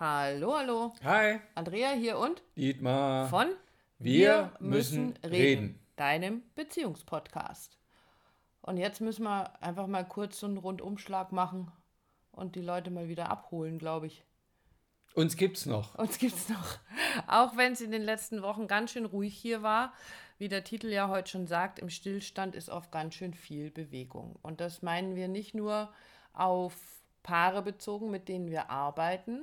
Hallo, hallo. Hi, Andrea hier und Dietmar. von Wir müssen reden. deinem Beziehungspodcast. Und jetzt müssen wir einfach mal kurz so einen Rundumschlag machen und die Leute mal wieder abholen, glaube ich. Uns gibt's noch. Uns gibt's noch. Auch wenn es in den letzten Wochen ganz schön ruhig hier war, wie der Titel ja heute schon sagt, im Stillstand ist oft ganz schön viel Bewegung. Und das meinen wir nicht nur auf Paare bezogen, mit denen wir arbeiten,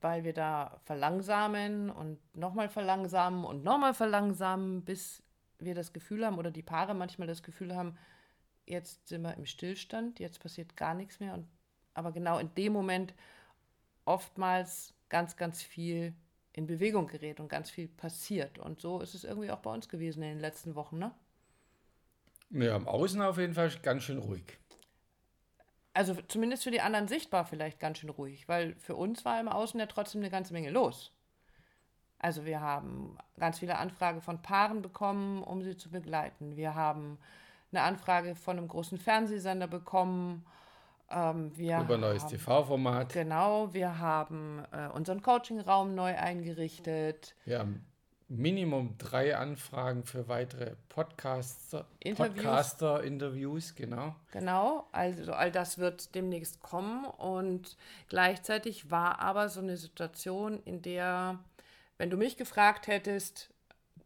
weil wir da verlangsamen und nochmal verlangsamen und nochmal verlangsamen, bis wir das Gefühl haben oder die Paare manchmal das Gefühl haben, jetzt sind wir im Stillstand, jetzt passiert gar nichts mehr. Und, aber genau in dem Moment oftmals ganz, ganz viel in Bewegung gerät und ganz viel passiert. Und so ist es irgendwie auch bei uns gewesen in den letzten Wochen, ne? Ja, am Außen auf jeden Fall ganz schön ruhig. Also zumindest für die anderen sichtbar vielleicht ganz schön ruhig, weil für uns war im Außen ja trotzdem eine ganze Menge los. Also wir haben ganz viele Anfragen von Paaren bekommen, um sie zu begleiten. Wir haben eine Anfrage von einem großen Fernsehsender bekommen. Ähm, Über ein neues TV-Format. Genau, wir haben äh, unseren Coaching-Raum neu eingerichtet. Wir haben Minimum drei Anfragen für weitere Podcaster, Interviews. Podcaster-Interviews, genau. Genau, also all das wird demnächst kommen und gleichzeitig war aber so eine Situation, in der, wenn du mich gefragt hättest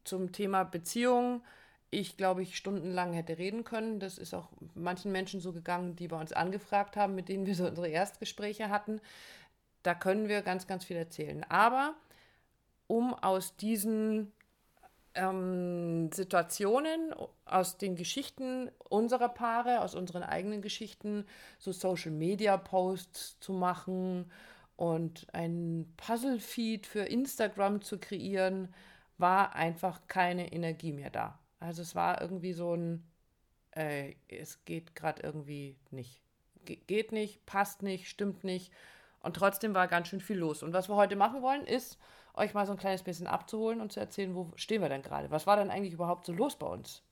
zum Thema Beziehung, ich glaube, ich stundenlang hätte reden können. Das ist auch manchen Menschen so gegangen, die bei uns angefragt haben, mit denen wir so unsere Erstgespräche hatten. Da können wir ganz, ganz viel erzählen. Aber um aus diesen ähm, Situationen, aus den Geschichten unserer Paare, aus unseren eigenen Geschichten, so Social-Media-Posts zu machen und ein Puzzle-Feed für Instagram zu kreieren, war einfach keine Energie mehr da. Also es war irgendwie so ein, äh, es geht gerade irgendwie nicht. Ge geht nicht, passt nicht, stimmt nicht. Und trotzdem war ganz schön viel los. Und was wir heute machen wollen, ist, euch mal so ein kleines bisschen abzuholen und zu erzählen, wo stehen wir denn gerade? Was war denn eigentlich überhaupt so los bei uns?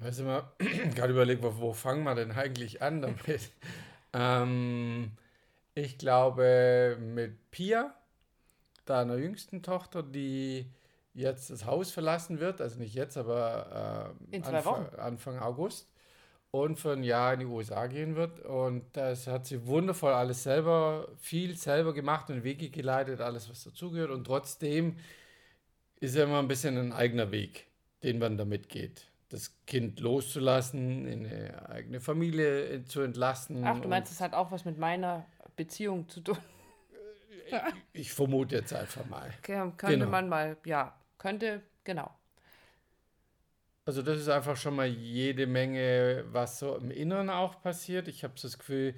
Weißt du mal, gerade überlegt, wo, fangen wir denn eigentlich an damit? ähm, ich glaube, mit Pia, deiner jüngsten Tochter, die jetzt das Haus verlassen wird, also nicht jetzt, aber äh, Anfang. Anfang August und für ein Jahr in die USA gehen wird. Und das hat sie wundervoll alles selber, viel selber gemacht und Wege geleitet, alles, was dazugehört. Und trotzdem ist ja immer ein bisschen ein eigener Weg, den man damit geht. Das Kind loszulassen, in eine eigene Familie zu entlassen. Ach, du meinst, es hat auch was mit meiner Beziehung zu tun. Ich vermute jetzt einfach mal. Könnte Genau. man mal, ja, könnte, genau. Also das ist einfach schon mal jede Menge, was so im Inneren auch passiert. Ich habe das Gefühl,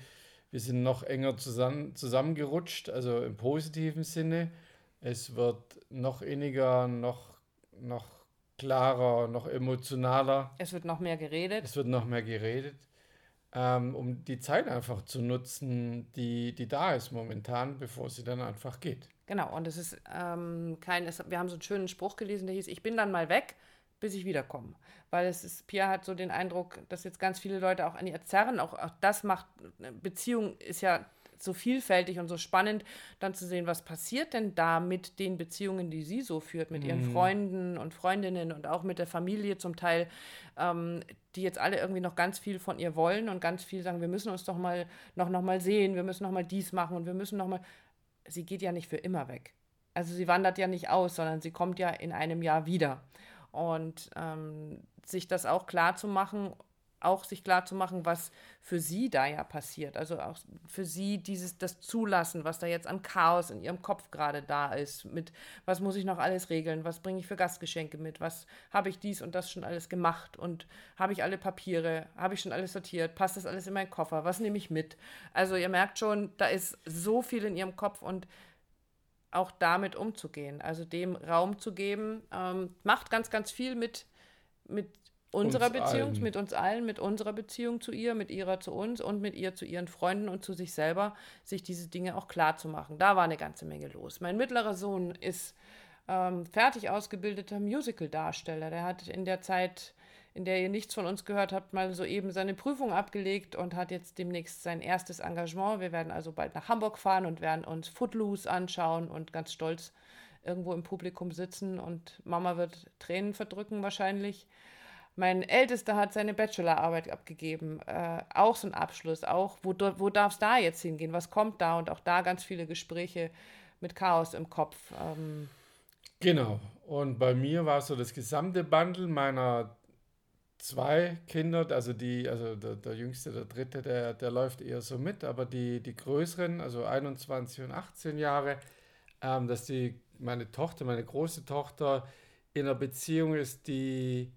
wir sind noch enger zusammen, zusammengerutscht, also im positiven Sinne. Es wird noch inniger, noch, noch klarer, noch emotionaler. Es wird noch mehr geredet. Es wird noch mehr geredet, ähm, um die Zeit einfach zu nutzen, die, die da ist momentan, bevor sie dann einfach geht. Genau, und es ist ähm, kein, es, wir haben so einen schönen Spruch gelesen, der hieß, ich bin dann mal weg, bis ich wiederkomme. Weil es ist, Pia hat so den Eindruck, dass jetzt ganz viele Leute auch an ihr zerren, auch, auch das macht, Beziehung ist ja so vielfältig und so spannend, dann zu sehen, was passiert denn da mit den Beziehungen, die sie so führt, mit ihren Freunden und Freundinnen und auch mit der Familie zum Teil, ähm, die jetzt alle irgendwie noch ganz viel von ihr wollen und ganz viel sagen, wir müssen uns doch mal noch, noch mal sehen, wir müssen noch mal dies machen und wir müssen noch mal, sie geht ja nicht für immer weg. Also sie wandert ja nicht aus, sondern sie kommt ja in einem Jahr wieder. Und ähm, sich das auch klar zu machen, auch sich klar zu machen, was für sie da ja passiert. Also auch für sie dieses, das Zulassen, was da jetzt an Chaos in ihrem Kopf gerade da ist, mit was muss ich noch alles regeln, was bringe ich für Gastgeschenke mit, was habe ich dies und das schon alles gemacht? Und habe ich alle Papiere, habe ich schon alles sortiert, passt das alles in meinen Koffer, was nehme ich mit? Also ihr merkt schon, da ist so viel in ihrem Kopf und auch damit umzugehen, also dem Raum zu geben, ähm, macht ganz, ganz viel mit, mit unserer Uns Beziehung, allen. mit uns allen, mit unserer Beziehung zu ihr, mit ihrer zu uns und mit ihr zu ihren Freunden und zu sich selber, sich diese Dinge auch klar zu machen. Da war eine ganze Menge los. Mein mittlerer Sohn ist ähm, fertig ausgebildeter Musical-Darsteller. Der hat in der Zeit in der ihr nichts von uns gehört habt, mal soeben seine Prüfung abgelegt und hat jetzt demnächst sein erstes Engagement. Wir werden also bald nach Hamburg fahren und werden uns Footloose anschauen und ganz stolz irgendwo im Publikum sitzen und Mama wird Tränen verdrücken wahrscheinlich. Mein Ältester hat seine Bachelorarbeit abgegeben, äh, auch so ein Abschluss, auch wo, wo darf es da jetzt hingehen, was kommt da und auch da ganz viele Gespräche mit Chaos im Kopf. Ähm. Genau, und bei mir war so das gesamte Bundle meiner zwei Kinder, also die, also der, der jüngste, der dritte, der, der läuft eher so mit, aber die, die größeren, also 21 und 18 Jahre, ähm, dass die, meine Tochter, meine große Tochter in einer Beziehung ist, die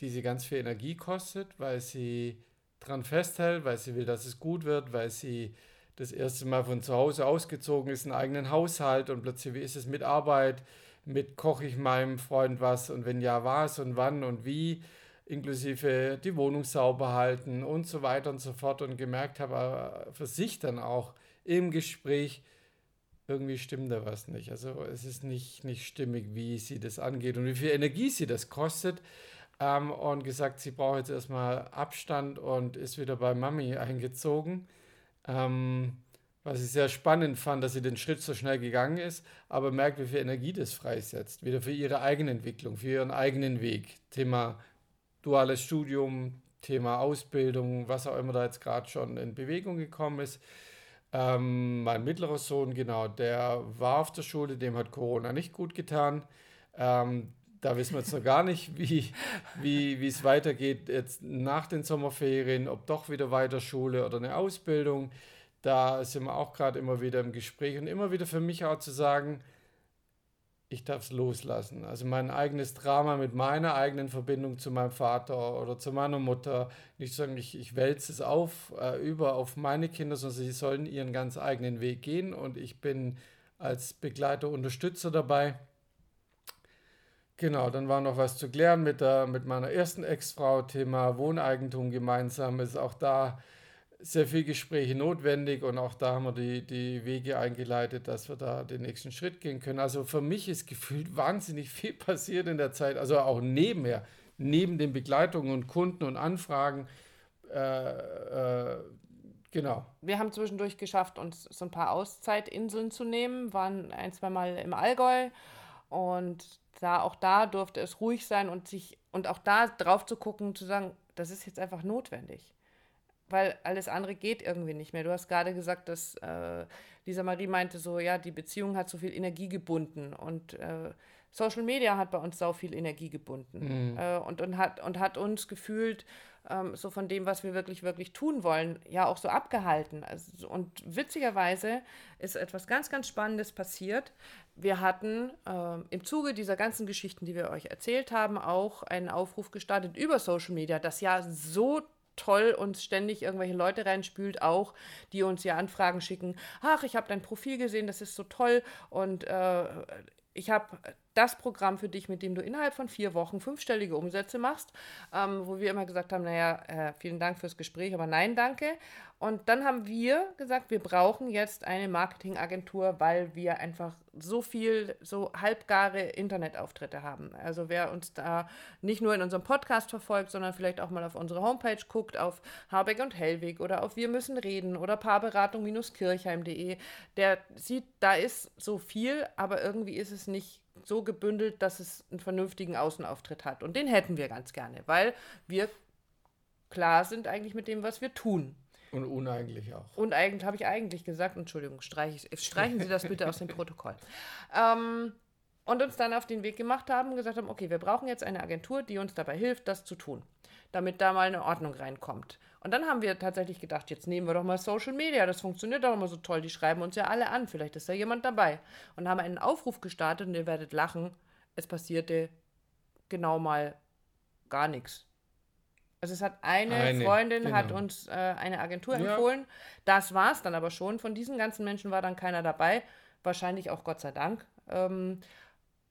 die sie ganz viel Energie kostet, weil sie dran festhält, weil sie will, dass es gut wird, weil sie das erste Mal von zu Hause ausgezogen ist, einen eigenen Haushalt und plötzlich, wie ist es mit Arbeit, mit koche ich meinem Freund was und wenn ja, was und wann und wie, inklusive die Wohnung sauber halten und so weiter und so fort und gemerkt habe, für sich dann auch im Gespräch, irgendwie stimmt da was nicht. Also es ist nicht, nicht stimmig, wie sie das angeht und wie viel Energie sie das kostet ähm, und gesagt, sie braucht jetzt erstmal Abstand und ist wieder bei Mami eingezogen. Ähm, was ich sehr spannend fand, dass sie den Schritt so schnell gegangen ist, aber merkt, wie viel Energie das freisetzt. Wieder für ihre eigene Entwicklung, für ihren eigenen Weg. Thema duales Studium, Thema Ausbildung, was auch immer da jetzt gerade schon in Bewegung gekommen ist. Ähm, mein mittlerer Sohn, genau, der war auf der Schule, dem hat Corona nicht gut getan. Ähm, da wissen wir jetzt noch gar nicht, wie, wie, wie es weitergeht jetzt nach den Sommerferien, ob doch wieder weiter Schule oder eine Ausbildung. Da sind wir auch gerade immer wieder im Gespräch und immer wieder für mich auch zu sagen, ich darf es loslassen. Also mein eigenes Drama mit meiner eigenen Verbindung zu meinem Vater oder zu meiner Mutter. Nicht sagen, ich, ich wälze es auf, äh, über auf meine Kinder, sondern sie sollen ihren ganz eigenen Weg gehen und ich bin als Begleiter, Unterstützer dabei. Genau, dann war noch was zu klären mit, der, mit meiner ersten Ex-Frau, Thema Wohneigentum gemeinsam. Ist auch da sehr viel Gespräche notwendig und auch da haben wir die, die Wege eingeleitet, dass wir da den nächsten Schritt gehen können. Also für mich ist gefühlt wahnsinnig viel passiert in der Zeit, also auch nebenher, neben den Begleitungen und Kunden und Anfragen. Äh, äh, genau. Wir haben zwischendurch geschafft, uns so ein paar Auszeitinseln zu nehmen, waren ein, zwei Mal im Allgäu und da, auch da durfte es ruhig sein und sich und auch da drauf zu gucken, zu sagen, das ist jetzt einfach notwendig. Weil alles andere geht irgendwie nicht mehr. Du hast gerade gesagt, dass äh, Lisa Marie meinte so, ja, die Beziehung hat so viel Energie gebunden und äh, Social Media hat bei uns so viel Energie gebunden mhm. äh, und, und, hat, und hat uns gefühlt ähm, so von dem, was wir wirklich, wirklich tun wollen, ja auch so abgehalten. Also, und witzigerweise ist etwas ganz, ganz Spannendes passiert. Wir hatten ähm, im Zuge dieser ganzen Geschichten, die wir euch erzählt haben, auch einen Aufruf gestartet über Social Media, das ja so toll uns ständig irgendwelche Leute reinspült, auch die uns ja Anfragen schicken. Ach, ich habe dein Profil gesehen, das ist so toll und äh, ich habe das Programm für dich, mit dem du innerhalb von vier Wochen fünfstellige Umsätze machst, ähm, wo wir immer gesagt haben, naja, äh, vielen Dank fürs Gespräch, aber nein, danke. Und dann haben wir gesagt, wir brauchen jetzt eine Marketingagentur, weil wir einfach so viel, so halbgare Internetauftritte haben. Also wer uns da nicht nur in unserem Podcast verfolgt, sondern vielleicht auch mal auf unsere Homepage guckt, auf Habeck und Hellwig oder auf Wir müssen reden oder Paarberatung-kirchheim.de, der sieht, da ist so viel, aber irgendwie ist es nicht so gebündelt, dass es einen vernünftigen Außenauftritt hat. Und den hätten wir ganz gerne, weil wir klar sind eigentlich mit dem, was wir tun. Und uneigentlich auch. Und eigentlich habe ich eigentlich gesagt, Entschuldigung, streich, streichen Sie das bitte aus dem Protokoll. Ähm, und uns dann auf den Weg gemacht haben und gesagt haben, okay, wir brauchen jetzt eine Agentur, die uns dabei hilft, das zu tun, damit da mal eine Ordnung reinkommt. Und dann haben wir tatsächlich gedacht, jetzt nehmen wir doch mal Social Media, das funktioniert doch immer so toll, die schreiben uns ja alle an, vielleicht ist da jemand dabei. Und haben einen Aufruf gestartet und ihr werdet lachen, es passierte genau mal gar nichts. Also es hat eine, eine Freundin genau. hat uns äh, eine Agentur ja. empfohlen. Das war es dann aber schon. Von diesen ganzen Menschen war dann keiner dabei. Wahrscheinlich auch Gott sei Dank. Ähm,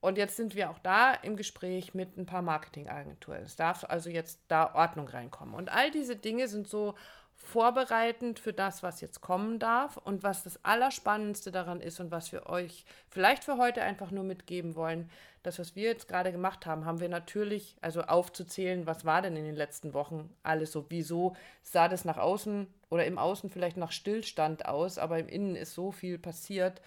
und jetzt sind wir auch da im Gespräch mit ein paar Marketingagenturen. Es darf also jetzt da Ordnung reinkommen. Und all diese Dinge sind so vorbereitend für das, was jetzt kommen darf und was das Allerspannendste daran ist und was wir euch vielleicht für heute einfach nur mitgeben wollen. Das, was wir jetzt gerade gemacht haben, haben wir natürlich, also aufzuzählen, was war denn in den letzten Wochen alles so, wieso sah das nach außen oder im Außen vielleicht nach Stillstand aus, aber im Innen ist so viel passiert.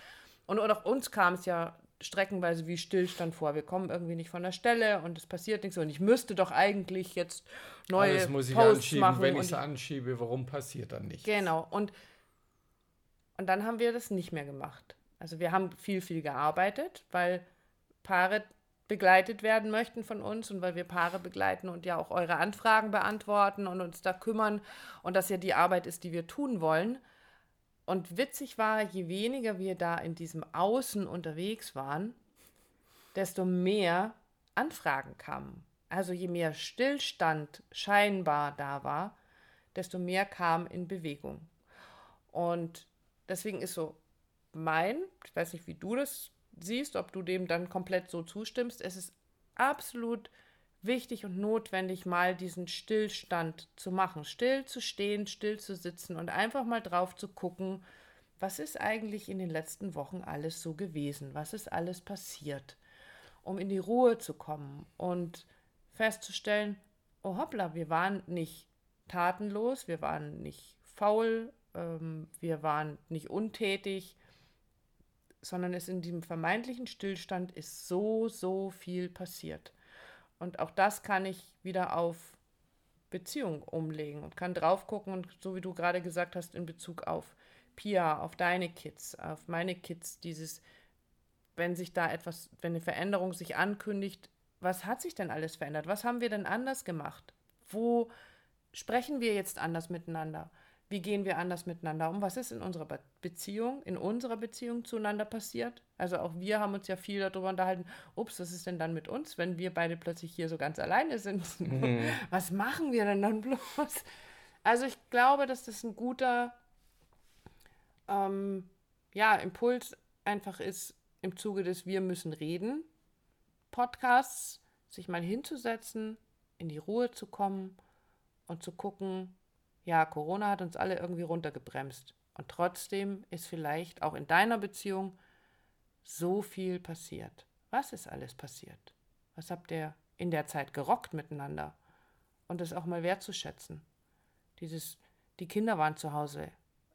Und auch uns kam es ja streckenweise wie Stillstand vor. Wir kommen irgendwie nicht von der Stelle und es passiert nichts. Und ich müsste doch eigentlich jetzt neue Alles muss ich Posts anschieben. machen. Wenn ich es anschiebe, warum passiert dann nichts? Genau. Und, und dann haben wir das nicht mehr gemacht. Also wir haben viel, viel gearbeitet, weil Paare begleitet werden möchten von uns und weil wir Paare begleiten und ja auch eure Anfragen beantworten und uns da kümmern und das ja die Arbeit ist, die wir tun wollen. Und witzig war, je weniger wir da in diesem Außen unterwegs waren, desto mehr Anfragen kamen. Also je mehr Stillstand scheinbar da war, desto mehr kam in Bewegung. Und deswegen ist so mein, ich weiß nicht, wie du das siehst, ob du dem dann komplett so zustimmst, es ist absolut wichtig und notwendig, mal diesen Stillstand zu machen. Still zu stehen, still zu sitzen und einfach mal drauf zu gucken, was ist eigentlich in den letzten Wochen alles so gewesen? Was ist alles passiert? Um in die Ruhe zu kommen und festzustellen, oh hoppla, wir waren nicht tatenlos, wir waren nicht faul, ähm, wir waren nicht untätig, sondern es in diesem vermeintlichen Stillstand ist so, so viel passiert. Und auch das kann ich wieder auf Beziehung umlegen und kann drauf gucken und so wie du gerade gesagt hast, in Bezug auf Pia, auf deine Kids, auf meine Kids, dieses, wenn sich da etwas, wenn eine Veränderung sich ankündigt, was hat sich denn alles verändert? Was haben wir denn anders gemacht? Wo sprechen wir jetzt anders miteinander? Wie gehen wir anders miteinander um? Was ist in unserer Beziehung, in unserer Beziehung zueinander passiert? Also auch wir haben uns ja viel darüber unterhalten, ups, was ist denn dann mit uns, wenn wir beide plötzlich hier so ganz alleine sind? Mhm. Was machen wir denn dann bloß? Also ich glaube, dass das ein guter ähm, ja, Impuls einfach ist im Zuge des Wir müssen reden Podcasts, sich mal hinzusetzen, in die Ruhe zu kommen und zu gucken, ja, Corona hat uns alle irgendwie runtergebremst. Und trotzdem ist vielleicht auch in deiner Beziehung so viel passiert. Was ist alles passiert? Was habt ihr in der Zeit gerockt miteinander? Und das auch mal wertzuschätzen. Dieses, die Kinder waren zu Hause.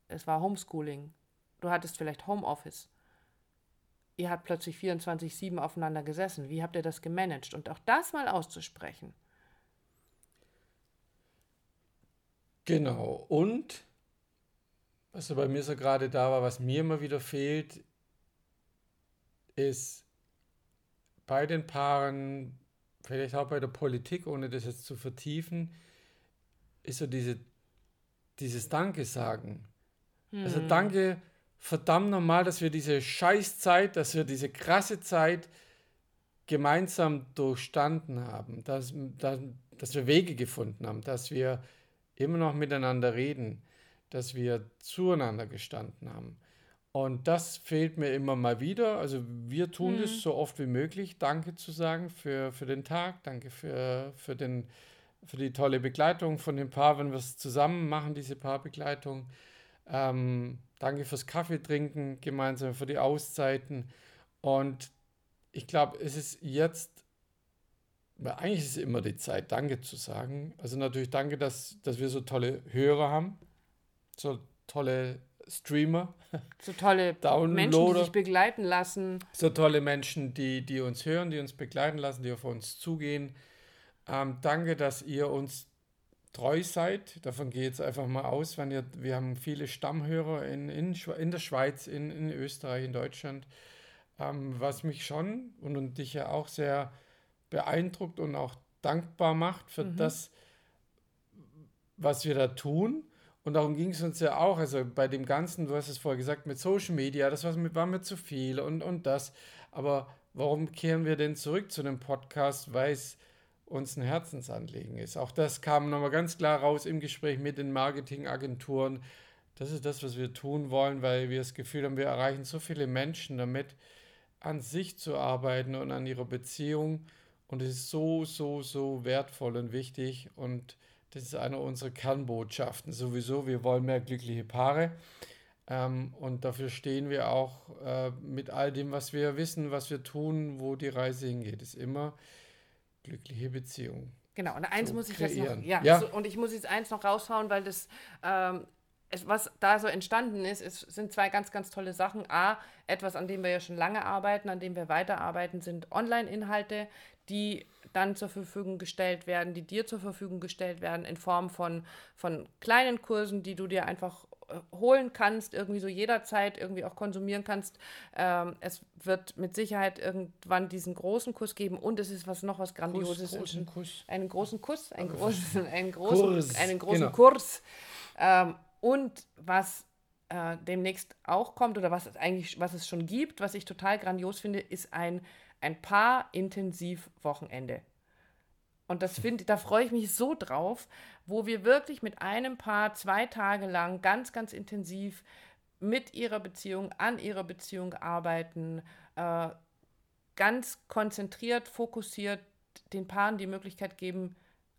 Es war Homeschooling. Du hattest vielleicht Homeoffice. Ihr habt plötzlich 24-7 aufeinander gesessen. Wie habt ihr das gemanagt? Und auch das mal auszusprechen. Genau. Und was bei mir so gerade da war, was mir immer wieder fehlt, ist bei den Paaren, vielleicht auch bei der Politik, ohne das jetzt zu vertiefen, ist so diese, dieses Danke sagen. Also hm. Also danke, verdammt nochmal, dass wir diese Scheißzeit, dass wir diese krasse Zeit gemeinsam durchstanden haben, dass, dass, dass wir Wege gefunden haben, dass wir immer noch miteinander reden, dass wir zueinander gestanden haben. Und das fehlt mir immer mal wieder. Also wir tun mhm. das so oft wie möglich, Danke zu sagen für, für den Tag, danke für, für, den, für die tolle Begleitung von dem Paar, wenn wir es zusammen machen, diese Paarbegleitung. Ähm, danke fürs Kaffee trinken gemeinsam, für die Auszeiten. Und ich glaube, es ist jetzt weil eigentlich ist es immer die Zeit, Danke zu sagen. Also natürlich danke, dass, dass wir so tolle Hörer haben, so tolle Streamer. So tolle Menschen, die sich begleiten lassen. So tolle Menschen, die, die uns hören, die uns begleiten lassen, die auf uns zugehen. Ähm, danke, dass ihr uns treu seid. Davon geht es einfach mal aus, wenn ihr, wir haben viele Stammhörer in, in, in der Schweiz, in, in Österreich, in Deutschland. Ähm, was mich schon und, und dich ja auch sehr beeindruckt und auch dankbar macht für mhm. das, was wir da tun. Und darum ging es uns ja auch, also bei dem Ganzen, du hast es vorher gesagt, mit Social Media, das war mir zu viel und, und das. Aber warum kehren wir denn zurück zu dem Podcast? Weil es uns ein Herzensanliegen ist. Auch das kam nochmal ganz klar raus im Gespräch mit den Marketingagenturen. Das ist das, was wir tun wollen, weil wir das Gefühl haben, wir erreichen so viele Menschen damit, an sich zu arbeiten und an ihrer Beziehung und es ist so, so, so wertvoll und wichtig. Und Das ist eine unserer Kernbotschaften. Sowieso, wir wollen mehr glückliche Paare. Ähm, und dafür stehen wir auch äh, mit all dem, was wir wissen, was wir tun, wo die Reise hingeht. Ist immer glückliche Beziehungen. Genau, und eins muss ich jetzt noch, kreieren. ja, Ja. So, und ich muss jetzt eins noch raushauen, weil das, ähm, es, was da so entstanden ist, es sind zwei ganz, ganz tolle Sachen. A, etwas, an dem wir ja schon lange arbeiten, an dem wir weiterarbeiten, sind Online-Inhalte, die dann zur Verfügung gestellt werden, die dir zur Verfügung gestellt werden in Form von, von kleinen Kursen, die du dir einfach äh, holen kannst, irgendwie so jederzeit irgendwie auch konsumieren kannst. Ähm, es wird mit Sicherheit irgendwann diesen großen Kurs geben und es ist was noch was Grandioses. Kuss, großen Ein- Kuss. einen großen Kuss, einen großen, einen großen, Kurs, einen großen genau. Kurs. Ähm, und was äh, demnächst auch kommt oder was es eigentlich, was es schon gibt, was ich total grandios finde, ist ein, ein Paar-Intensiv-Wochenende. Und das finde, da freue ich mich so drauf, wo wir wirklich mit einem Paar zwei Tage lang ganz, ganz intensiv mit ihrer Beziehung, an ihrer Beziehung arbeiten, äh, ganz konzentriert, fokussiert den Paaren die Möglichkeit geben,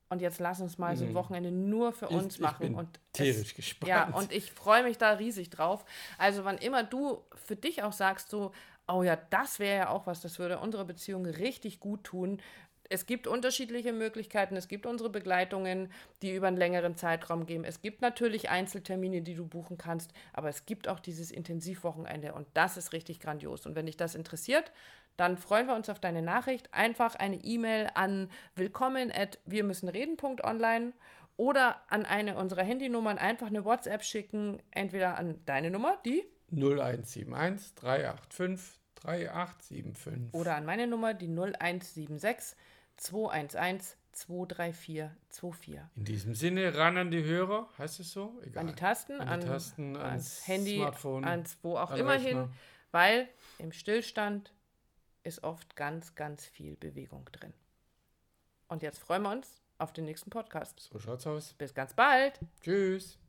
und jetzt lass uns mal so ein Wochenende nur für Ich- uns ich machen. bin und tierisch es, gespannt. Ja, und ich freue mich da riesig drauf. Also wann immer du für dich auch sagst, so, oh ja, das wäre ja auch was, das würde unsere Beziehung richtig gut tun. Es gibt unterschiedliche Möglichkeiten. Es gibt unsere Begleitungen, die über einen längeren Zeitraum gehen. Es gibt natürlich Einzeltermine, die du buchen kannst, aber es gibt auch dieses Intensivwochenende und das ist richtig grandios. Und wenn dich das interessiert, dann freuen wir uns auf deine Nachricht. Einfach eine E-Mail an willkommen at wir müssen reden.online oder an eine unserer Handynummern einfach eine WhatsApp schicken, entweder an deine Nummer, die 0171 385 3875. oder an meine Nummer, die 0176 211 234 24. In diesem Sinne, ran an die Hörer, heißt es so? Egal. An die Tasten, An an, die Tasten, ans ans Handy, Smartphone, ans wo auch an immer hin, weil im Stillstand ist oft ganz, ganz viel Bewegung drin. Und jetzt freuen wir uns auf den nächsten Podcast. So schaut's aus. Bis ganz bald. Tschüss.